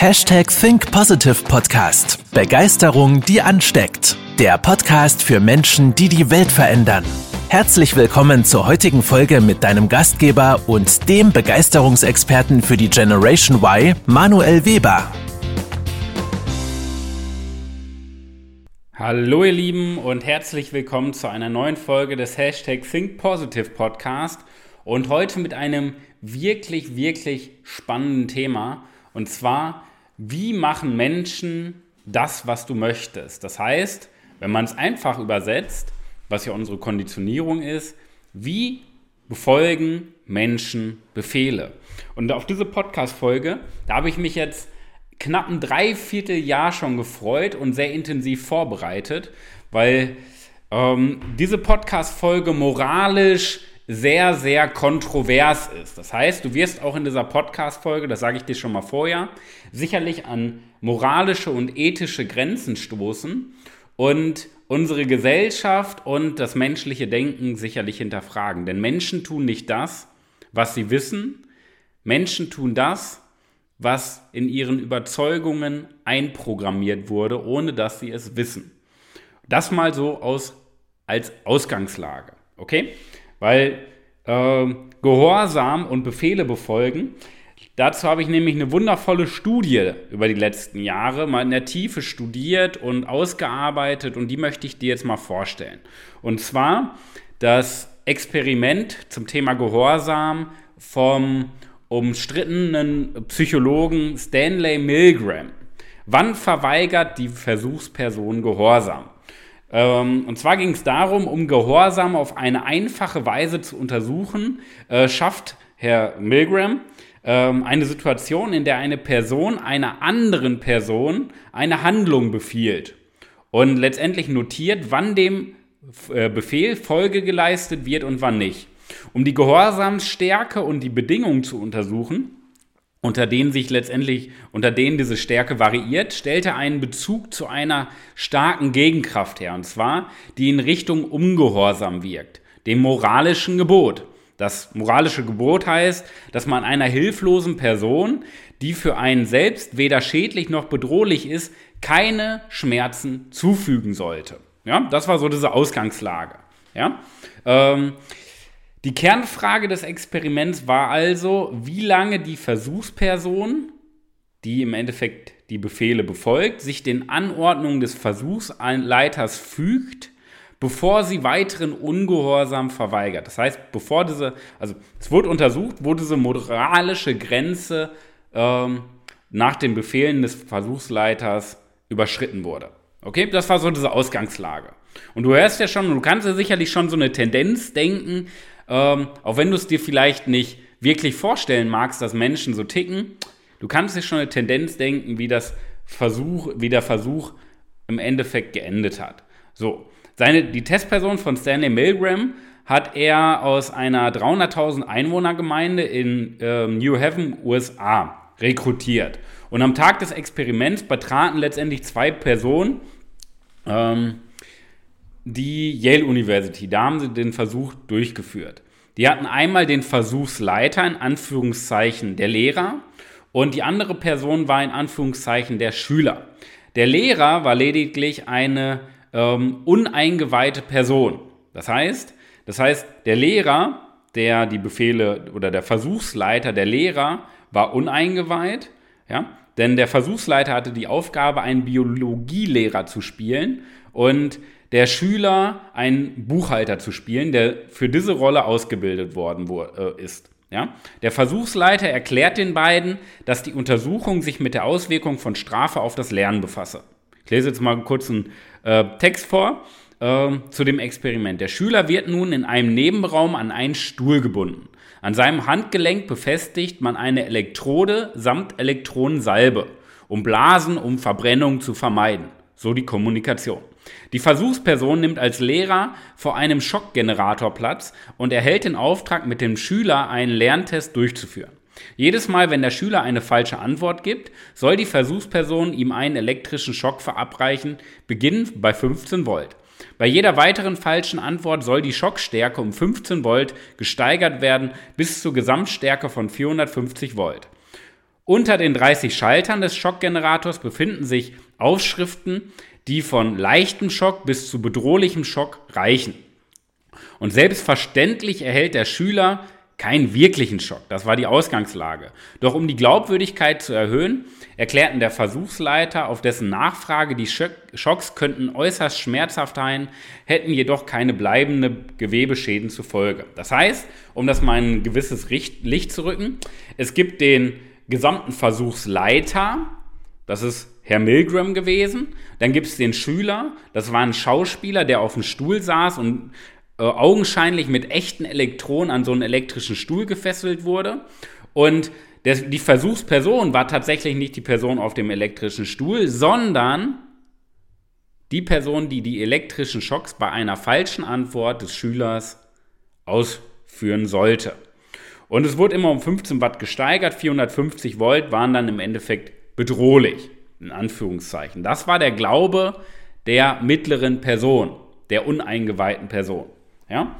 Hashtag Think Positive Podcast. Begeisterung, die ansteckt. Der Podcast für Menschen, die die Welt verändern. Herzlich willkommen zur heutigen Folge mit deinem Gastgeber und dem Begeisterungsexperten für die Generation Y, Manuel Weber. Hallo ihr Lieben und herzlich willkommen zu einer neuen Folge des Hashtag Think Positive Podcast und heute mit einem wirklich, wirklich spannenden Thema und zwar, wie machen Menschen das, was du möchtest? Das heißt, wenn man es einfach übersetzt, was ja unsere Konditionierung ist, wie befolgen Menschen Befehle? Und auf diese Podcast-Folge, da habe ich mich jetzt knapp ein Dreivierteljahr schon gefreut und sehr intensiv vorbereitet, weil ähm, diese Podcast-Folge moralisch sehr, sehr kontrovers ist. Das heißt, du wirst auch in dieser Podcast-Folge, das sage ich dir schon mal vorher, sicherlich an moralische und ethische Grenzen stoßen und unsere Gesellschaft und das menschliche Denken sicherlich hinterfragen. Denn Menschen tun nicht das, was sie wissen. Menschen tun das, was in ihren Überzeugungen einprogrammiert wurde, ohne dass sie es wissen. Das mal so aus, als Ausgangslage. Okay? Weil äh, Gehorsam und Befehle befolgen, dazu habe ich nämlich eine wundervolle Studie über die letzten Jahre mal in der Tiefe studiert und ausgearbeitet und die möchte ich dir jetzt mal vorstellen. Und zwar das Experiment zum Thema Gehorsam vom umstrittenen Psychologen Stanley Milgram. Wann verweigert die Versuchsperson Gehorsam? Ähm, und zwar ging es darum, um Gehorsam auf eine einfache Weise zu untersuchen, äh, schafft Herr Milgram ähm, eine Situation, in der eine Person einer anderen Person eine Handlung befiehlt und letztendlich notiert, wann dem äh, Befehl Folge geleistet wird und wann nicht. Um die Gehorsamsstärke und die Bedingungen zu untersuchen, unter denen sich letztendlich, unter denen diese Stärke variiert, stellte einen Bezug zu einer starken Gegenkraft her, und zwar die in Richtung Ungehorsam wirkt, dem moralischen Gebot. Das moralische Gebot heißt, dass man einer hilflosen Person, die für einen selbst weder schädlich noch bedrohlich ist, keine Schmerzen zufügen sollte. Ja, das war so diese Ausgangslage. Ja, ähm, die Kernfrage des Experiments war also, wie lange die Versuchsperson, die im Endeffekt die Befehle befolgt, sich den Anordnungen des Versuchsleiters fügt, bevor sie weiteren Ungehorsam verweigert. Das heißt, bevor diese, also es wurde untersucht, wo diese moralische Grenze ähm, nach den Befehlen des Versuchsleiters überschritten wurde. Okay, das war so diese Ausgangslage. Und du hörst ja schon, du kannst ja sicherlich schon so eine Tendenz denken, ähm, auch wenn du es dir vielleicht nicht wirklich vorstellen magst, dass Menschen so ticken, du kannst dir schon eine Tendenz denken, wie, das Versuch, wie der Versuch im Endeffekt geendet hat. So, seine, die Testperson von Stanley Milgram hat er aus einer 300.000 Einwohnergemeinde in äh, New Haven, USA, rekrutiert. Und am Tag des Experiments betraten letztendlich zwei Personen ähm, die Yale University. Da haben sie den Versuch durchgeführt. Die hatten einmal den Versuchsleiter, in Anführungszeichen der Lehrer, und die andere Person war in Anführungszeichen der Schüler. Der Lehrer war lediglich eine ähm, uneingeweihte Person. Das heißt, das heißt, der Lehrer, der die Befehle oder der Versuchsleiter, der Lehrer, war uneingeweiht, ja, denn der Versuchsleiter hatte die Aufgabe, einen Biologielehrer zu spielen und der Schüler einen Buchhalter zu spielen, der für diese Rolle ausgebildet worden äh, ist. Ja? Der Versuchsleiter erklärt den beiden, dass die Untersuchung sich mit der Auswirkung von Strafe auf das Lernen befasse. Ich lese jetzt mal kurz einen äh, Text vor äh, zu dem Experiment. Der Schüler wird nun in einem Nebenraum an einen Stuhl gebunden. An seinem Handgelenk befestigt man eine Elektrode samt Elektronensalbe, um Blasen, um Verbrennung zu vermeiden. So die Kommunikation. Die Versuchsperson nimmt als Lehrer vor einem Schockgenerator Platz und erhält den Auftrag, mit dem Schüler einen Lerntest durchzuführen. Jedes Mal, wenn der Schüler eine falsche Antwort gibt, soll die Versuchsperson ihm einen elektrischen Schock verabreichen, beginnend bei 15 Volt. Bei jeder weiteren falschen Antwort soll die Schockstärke um 15 Volt gesteigert werden bis zur Gesamtstärke von 450 Volt. Unter den 30 Schaltern des Schockgenerators befinden sich Aufschriften, die von leichtem Schock bis zu bedrohlichem Schock reichen. Und selbstverständlich erhält der Schüler keinen wirklichen Schock. Das war die Ausgangslage. Doch um die Glaubwürdigkeit zu erhöhen, erklärten der Versuchsleiter auf dessen Nachfrage, die Schocks könnten äußerst schmerzhaft sein, hätten jedoch keine bleibenden Gewebeschäden zur Folge. Das heißt, um das mal ein gewisses Licht zu rücken, es gibt den gesamten Versuchsleiter, das ist Herr Milgram gewesen. Dann gibt es den Schüler, das war ein Schauspieler, der auf dem Stuhl saß und äh, augenscheinlich mit echten Elektronen an so einen elektrischen Stuhl gefesselt wurde. Und der, die Versuchsperson war tatsächlich nicht die Person auf dem elektrischen Stuhl, sondern die Person, die die elektrischen Schocks bei einer falschen Antwort des Schülers ausführen sollte. Und es wurde immer um 15 Watt gesteigert, 450 Volt waren dann im Endeffekt bedrohlich, in Anführungszeichen. Das war der Glaube der mittleren Person, der uneingeweihten Person. Ja?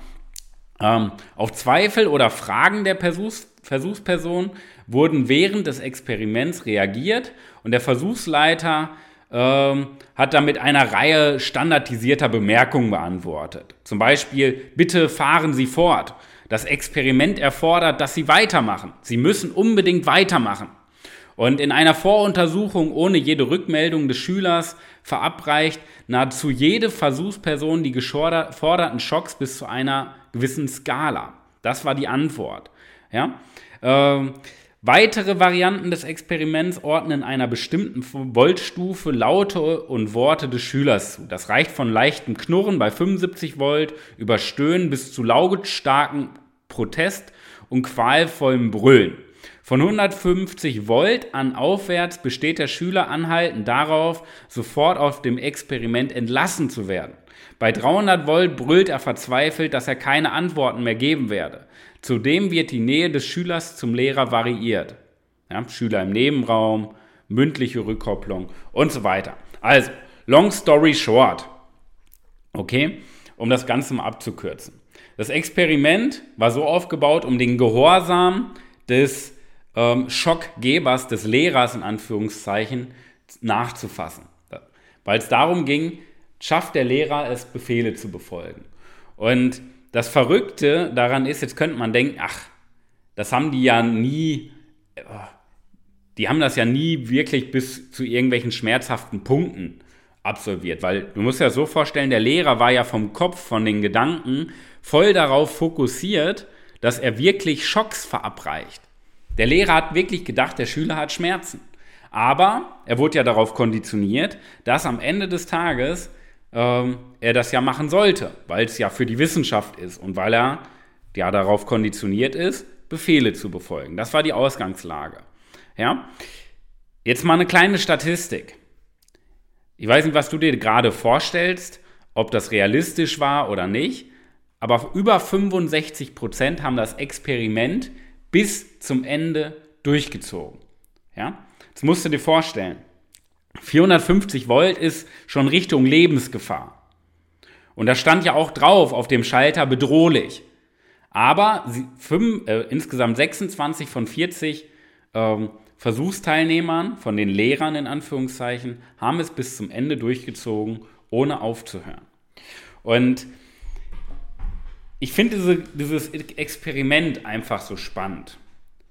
Ähm, auf Zweifel oder Fragen der Versuchs Versuchsperson wurden während des Experiments reagiert und der Versuchsleiter ähm, hat damit eine Reihe standardisierter Bemerkungen beantwortet. Zum Beispiel, bitte fahren Sie fort. Das Experiment erfordert, dass Sie weitermachen. Sie müssen unbedingt weitermachen. Und in einer Voruntersuchung ohne jede Rückmeldung des Schülers verabreicht nahezu jede Versuchsperson die geforderten Schocks bis zu einer gewissen Skala. Das war die Antwort. Ja? Ähm, weitere Varianten des Experiments ordnen einer bestimmten Voltstufe Laute und Worte des Schülers zu. Das reicht von leichtem Knurren bei 75 Volt über Stöhnen bis zu lautstarken Protest und qualvollem Brüllen. Von 150 Volt an aufwärts besteht der Schüler anhalten darauf, sofort auf dem Experiment entlassen zu werden. Bei 300 Volt brüllt er verzweifelt, dass er keine Antworten mehr geben werde. Zudem wird die Nähe des Schülers zum Lehrer variiert. Ja, Schüler im Nebenraum, mündliche Rückkopplung und so weiter. Also, long story short. Okay, um das Ganze mal abzukürzen. Das Experiment war so aufgebaut, um den Gehorsam des ähm, Schockgebers, des Lehrers in Anführungszeichen, nachzufassen. Weil es darum ging, schafft der Lehrer es, Befehle zu befolgen. Und das Verrückte daran ist, jetzt könnte man denken, ach, das haben die ja nie, die haben das ja nie wirklich bis zu irgendwelchen schmerzhaften Punkten absolviert. Weil du musst ja so vorstellen, der Lehrer war ja vom Kopf, von den Gedanken voll darauf fokussiert, dass er wirklich Schocks verabreicht. Der Lehrer hat wirklich gedacht, der Schüler hat Schmerzen. Aber er wurde ja darauf konditioniert, dass am Ende des Tages ähm, er das ja machen sollte, weil es ja für die Wissenschaft ist und weil er ja darauf konditioniert ist, Befehle zu befolgen. Das war die Ausgangslage. Ja? Jetzt mal eine kleine Statistik. Ich weiß nicht, was du dir gerade vorstellst, ob das realistisch war oder nicht, aber über 65 Prozent haben das Experiment bis zum Ende durchgezogen. Ja? Das musst du dir vorstellen. 450 Volt ist schon Richtung Lebensgefahr. Und da stand ja auch drauf auf dem Schalter bedrohlich. Aber sie, fünf, äh, insgesamt 26 von 40 ähm, Versuchsteilnehmern, von den Lehrern in Anführungszeichen, haben es bis zum Ende durchgezogen, ohne aufzuhören. Und ich finde diese, dieses Experiment einfach so spannend.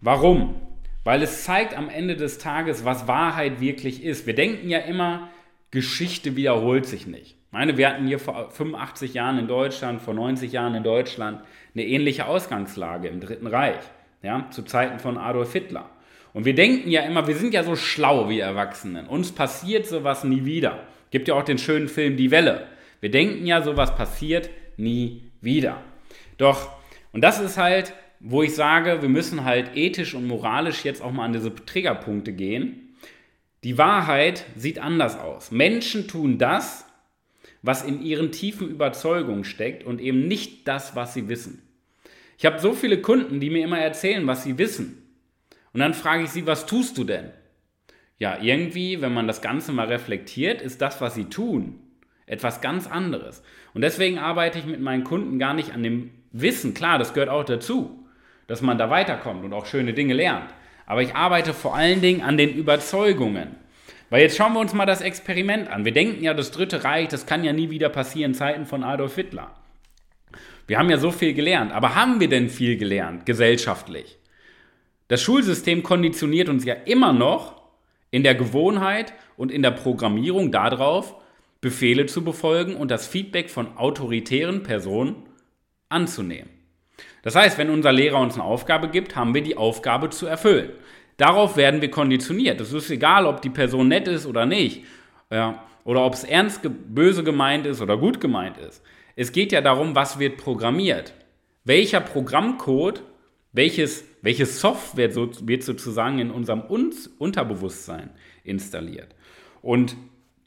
Warum? Weil es zeigt am Ende des Tages, was Wahrheit wirklich ist. Wir denken ja immer, Geschichte wiederholt sich nicht. Ich meine, wir hatten hier vor 85 Jahren in Deutschland, vor 90 Jahren in Deutschland eine ähnliche Ausgangslage im Dritten Reich, ja, zu Zeiten von Adolf Hitler. Und wir denken ja immer, wir sind ja so schlau wie Erwachsenen. Uns passiert sowas nie wieder. Gibt ja auch den schönen Film Die Welle. Wir denken ja, sowas passiert nie wieder. Doch, und das ist halt, wo ich sage, wir müssen halt ethisch und moralisch jetzt auch mal an diese Triggerpunkte gehen. Die Wahrheit sieht anders aus. Menschen tun das, was in ihren tiefen Überzeugungen steckt und eben nicht das, was sie wissen. Ich habe so viele Kunden, die mir immer erzählen, was sie wissen. Und dann frage ich sie, was tust du denn? Ja, irgendwie, wenn man das Ganze mal reflektiert, ist das, was sie tun, etwas ganz anderes. Und deswegen arbeite ich mit meinen Kunden gar nicht an dem Wissen, klar, das gehört auch dazu, dass man da weiterkommt und auch schöne Dinge lernt. aber ich arbeite vor allen Dingen an den Überzeugungen. Weil jetzt schauen wir uns mal das Experiment an. Wir denken ja, das Dritte Reich, das kann ja nie wieder passieren, Zeiten von Adolf Hitler. Wir haben ja so viel gelernt, aber haben wir denn viel gelernt, gesellschaftlich? Das Schulsystem konditioniert uns ja immer noch in der Gewohnheit und in der Programmierung darauf, Befehle zu befolgen und das Feedback von autoritären Personen anzunehmen. Das heißt, wenn unser Lehrer uns eine Aufgabe gibt, haben wir die Aufgabe zu erfüllen. Darauf werden wir konditioniert. Es ist egal, ob die Person nett ist oder nicht. Ja, oder ob es ernst böse gemeint ist oder gut gemeint ist. Es geht ja darum, was wird programmiert. Welcher Programmcode, welches, welche Software so, wird sozusagen in unserem Unterbewusstsein installiert. Und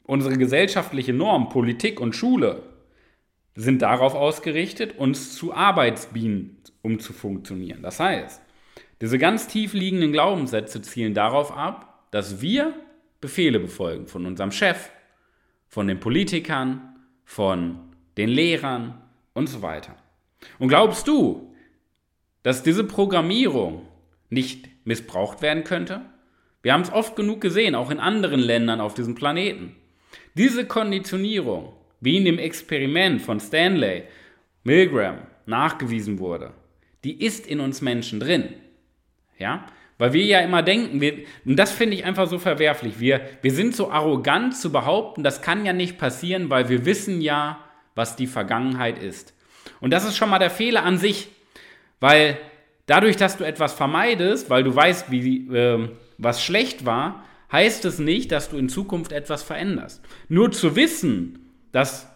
unsere gesellschaftliche Norm, Politik und Schule sind darauf ausgerichtet, uns zu Arbeitsbienen umzufunktionieren. Das heißt, diese ganz tief liegenden Glaubenssätze zielen darauf ab, dass wir Befehle befolgen von unserem Chef, von den Politikern, von den Lehrern und so weiter. Und glaubst du, dass diese Programmierung nicht missbraucht werden könnte? Wir haben es oft genug gesehen, auch in anderen Ländern auf diesem Planeten. Diese Konditionierung, wie in dem Experiment von Stanley Milgram nachgewiesen wurde, die ist in uns Menschen drin. Ja? Weil wir ja immer denken, wir, und das finde ich einfach so verwerflich, wir, wir sind so arrogant zu behaupten, das kann ja nicht passieren, weil wir wissen ja, was die Vergangenheit ist. Und das ist schon mal der Fehler an sich, weil dadurch, dass du etwas vermeidest, weil du weißt, wie, äh, was schlecht war, heißt es nicht, dass du in Zukunft etwas veränderst. Nur zu wissen, dass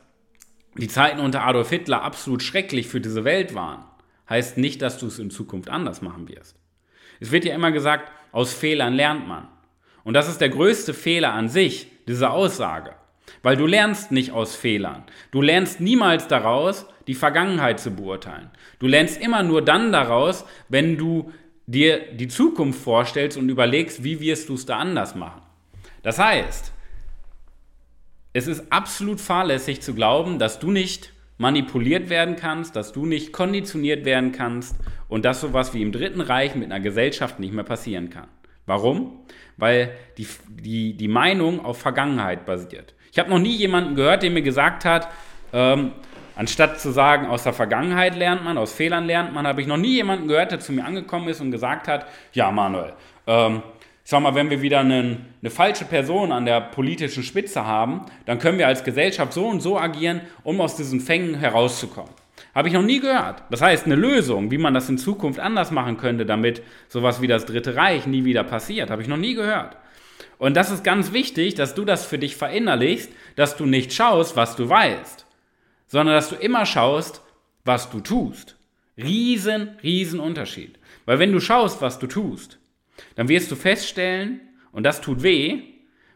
die Zeiten unter Adolf Hitler absolut schrecklich für diese Welt waren, heißt nicht, dass du es in Zukunft anders machen wirst. Es wird ja immer gesagt, aus Fehlern lernt man. Und das ist der größte Fehler an sich, diese Aussage. Weil du lernst nicht aus Fehlern. Du lernst niemals daraus, die Vergangenheit zu beurteilen. Du lernst immer nur dann daraus, wenn du dir die Zukunft vorstellst und überlegst, wie wirst du es da anders machen. Das heißt, es ist absolut fahrlässig zu glauben, dass du nicht manipuliert werden kannst, dass du nicht konditioniert werden kannst und dass sowas wie im Dritten Reich mit einer Gesellschaft nicht mehr passieren kann. Warum? Weil die, die, die Meinung auf Vergangenheit basiert. Ich habe noch nie jemanden gehört, der mir gesagt hat, ähm, anstatt zu sagen, aus der Vergangenheit lernt man, aus Fehlern lernt man, habe ich noch nie jemanden gehört, der zu mir angekommen ist und gesagt hat, ja Manuel, ähm, ich sag mal, wenn wir wieder eine, eine, falsche Person an der politischen Spitze haben, dann können wir als Gesellschaft so und so agieren, um aus diesen Fängen herauszukommen. Habe ich noch nie gehört. Das heißt, eine Lösung, wie man das in Zukunft anders machen könnte, damit sowas wie das Dritte Reich nie wieder passiert, habe ich noch nie gehört. Und das ist ganz wichtig, dass du das für dich verinnerlichst, dass du nicht schaust, was du weißt, sondern dass du immer schaust, was du tust. Riesen, riesen Unterschied. Weil wenn du schaust, was du tust, dann wirst du feststellen, und das tut weh,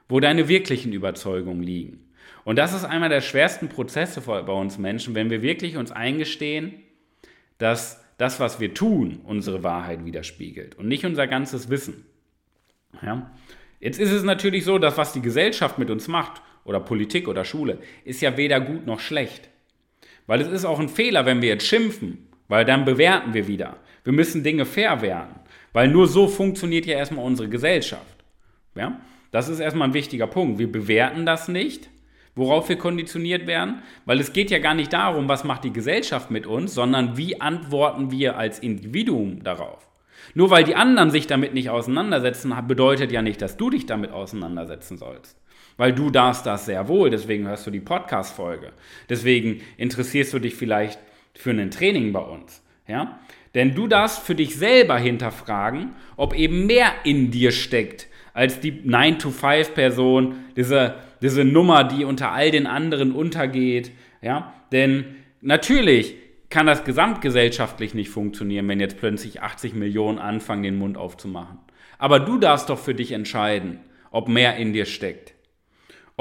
wo deine wirklichen Überzeugungen liegen. Und das ist einer der schwersten Prozesse bei uns Menschen, wenn wir wirklich uns eingestehen, dass das, was wir tun, unsere Wahrheit widerspiegelt und nicht unser ganzes Wissen. Ja? Jetzt ist es natürlich so, dass was die Gesellschaft mit uns macht, oder Politik oder Schule, ist ja weder gut noch schlecht. Weil es ist auch ein Fehler, wenn wir jetzt schimpfen, weil dann bewerten wir wieder. Wir müssen Dinge fair werden. Weil nur so funktioniert ja erstmal unsere Gesellschaft. Ja? Das ist erstmal ein wichtiger Punkt. Wir bewerten das nicht, worauf wir konditioniert werden, weil es geht ja gar nicht darum, was macht die Gesellschaft mit uns, sondern wie antworten wir als Individuum darauf. Nur weil die anderen sich damit nicht auseinandersetzen, bedeutet ja nicht, dass du dich damit auseinandersetzen sollst. Weil du darfst das sehr wohl, deswegen hörst du die Podcast-Folge. Deswegen interessierst du dich vielleicht für ein Training bei uns. Ja? Denn du darfst für dich selber hinterfragen, ob eben mehr in dir steckt als die 9-to-5-Person, diese, diese Nummer, die unter all den anderen untergeht. Ja? Denn natürlich kann das gesamtgesellschaftlich nicht funktionieren, wenn jetzt plötzlich 80 Millionen anfangen, den Mund aufzumachen. Aber du darfst doch für dich entscheiden, ob mehr in dir steckt,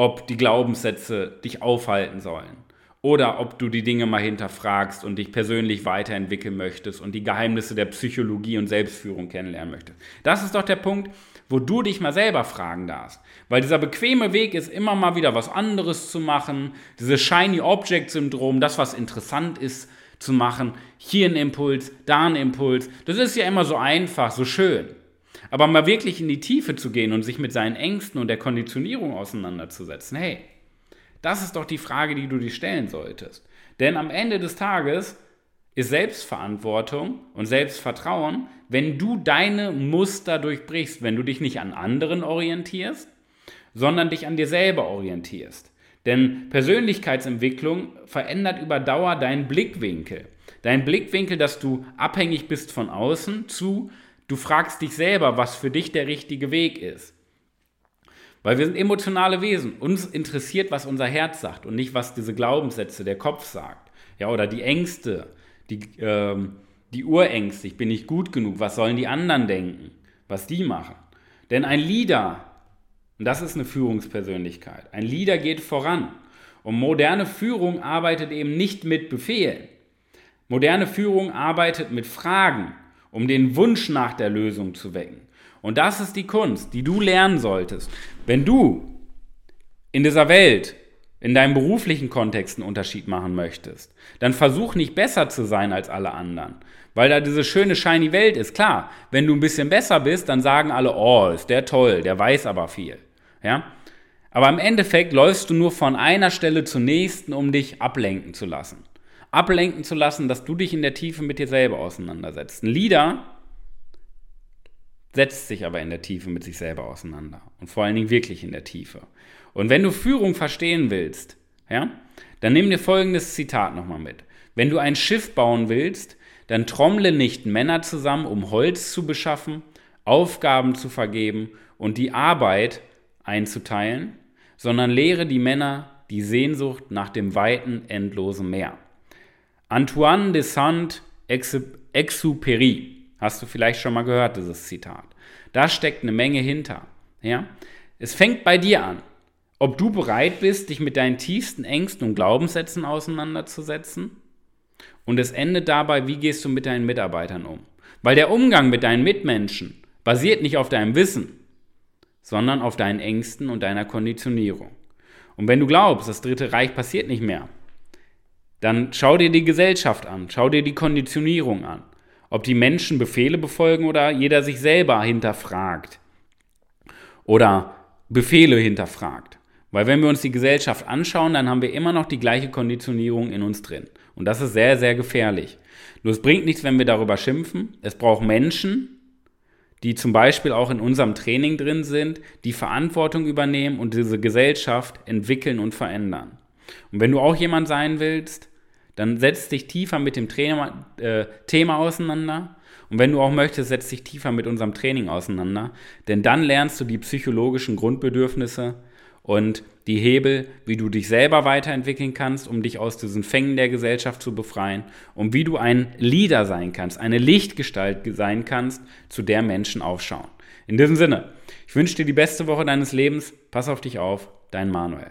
ob die Glaubenssätze dich aufhalten sollen oder ob du die Dinge mal hinterfragst und dich persönlich weiterentwickeln möchtest und die Geheimnisse der Psychologie und Selbstführung kennenlernen möchtest. Das ist doch der Punkt, wo du dich mal selber fragen darfst. Weil dieser bequeme Weg ist, immer mal wieder was anderes zu machen, dieses Shiny Object Syndrom, das, was interessant ist, zu machen. Hier ein Impuls, da ein Impuls. Das ist ja immer so einfach, so schön. Aber mal wirklich in die Tiefe zu gehen und sich mit seinen Ängsten und der Konditionierung auseinanderzusetzen, hey, das ist doch die Frage, die du dir stellen solltest. Denn am Ende des Tages ist Selbstverantwortung und Selbstvertrauen, wenn du deine Muster durchbrichst, wenn du dich nicht an anderen orientierst, sondern dich an dir selber orientierst. Denn Persönlichkeitsentwicklung verändert über Dauer deinen Blickwinkel. Dein Blickwinkel, dass du abhängig bist von außen, zu, du fragst dich selber, was für dich der richtige Weg ist. Weil wir sind emotionale Wesen. Uns interessiert, was unser Herz sagt und nicht, was diese Glaubenssätze der Kopf sagt. Ja, oder die Ängste, die, ähm, die Urängste. Ich bin nicht gut genug. Was sollen die anderen denken? Was die machen? Denn ein Leader, und das ist eine Führungspersönlichkeit, ein Leader geht voran. Und moderne Führung arbeitet eben nicht mit Befehlen. Moderne Führung arbeitet mit Fragen, um den Wunsch nach der Lösung zu wecken. Und das ist die Kunst, die du lernen solltest. Wenn du in dieser Welt, in deinem beruflichen Kontext einen Unterschied machen möchtest, dann versuch nicht besser zu sein als alle anderen. Weil da diese schöne, shiny Welt ist. Klar, wenn du ein bisschen besser bist, dann sagen alle, oh, ist der toll, der weiß aber viel. Ja? Aber im Endeffekt läufst du nur von einer Stelle zur nächsten, um dich ablenken zu lassen ablenken zu lassen, dass du dich in der Tiefe mit dir selber auseinandersetzt. Ein Leader setzt sich aber in der Tiefe mit sich selber auseinander und vor allen Dingen wirklich in der Tiefe. Und wenn du Führung verstehen willst, ja, dann nimm dir folgendes Zitat nochmal mit. Wenn du ein Schiff bauen willst, dann trommle nicht Männer zusammen, um Holz zu beschaffen, Aufgaben zu vergeben und die Arbeit einzuteilen, sondern lehre die Männer die Sehnsucht nach dem weiten, endlosen Meer. Antoine de Saint-Exupéry. Hast du vielleicht schon mal gehört, dieses Zitat. Da steckt eine Menge hinter. Ja? Es fängt bei dir an. Ob du bereit bist, dich mit deinen tiefsten Ängsten und Glaubenssätzen auseinanderzusetzen. Und es endet dabei, wie gehst du mit deinen Mitarbeitern um. Weil der Umgang mit deinen Mitmenschen basiert nicht auf deinem Wissen, sondern auf deinen Ängsten und deiner Konditionierung. Und wenn du glaubst, das Dritte Reich passiert nicht mehr, dann schau dir die Gesellschaft an, schau dir die Konditionierung an. Ob die Menschen Befehle befolgen oder jeder sich selber hinterfragt oder Befehle hinterfragt. Weil wenn wir uns die Gesellschaft anschauen, dann haben wir immer noch die gleiche Konditionierung in uns drin. Und das ist sehr, sehr gefährlich. Nur es bringt nichts, wenn wir darüber schimpfen. Es braucht Menschen, die zum Beispiel auch in unserem Training drin sind, die Verantwortung übernehmen und diese Gesellschaft entwickeln und verändern. Und wenn du auch jemand sein willst, dann setz dich tiefer mit dem Trainer, äh, Thema auseinander. Und wenn du auch möchtest, setz dich tiefer mit unserem Training auseinander. Denn dann lernst du die psychologischen Grundbedürfnisse und die Hebel, wie du dich selber weiterentwickeln kannst, um dich aus diesen Fängen der Gesellschaft zu befreien und wie du ein Leader sein kannst, eine Lichtgestalt sein kannst, zu der Menschen aufschauen. In diesem Sinne, ich wünsche dir die beste Woche deines Lebens. Pass auf dich auf, dein Manuel.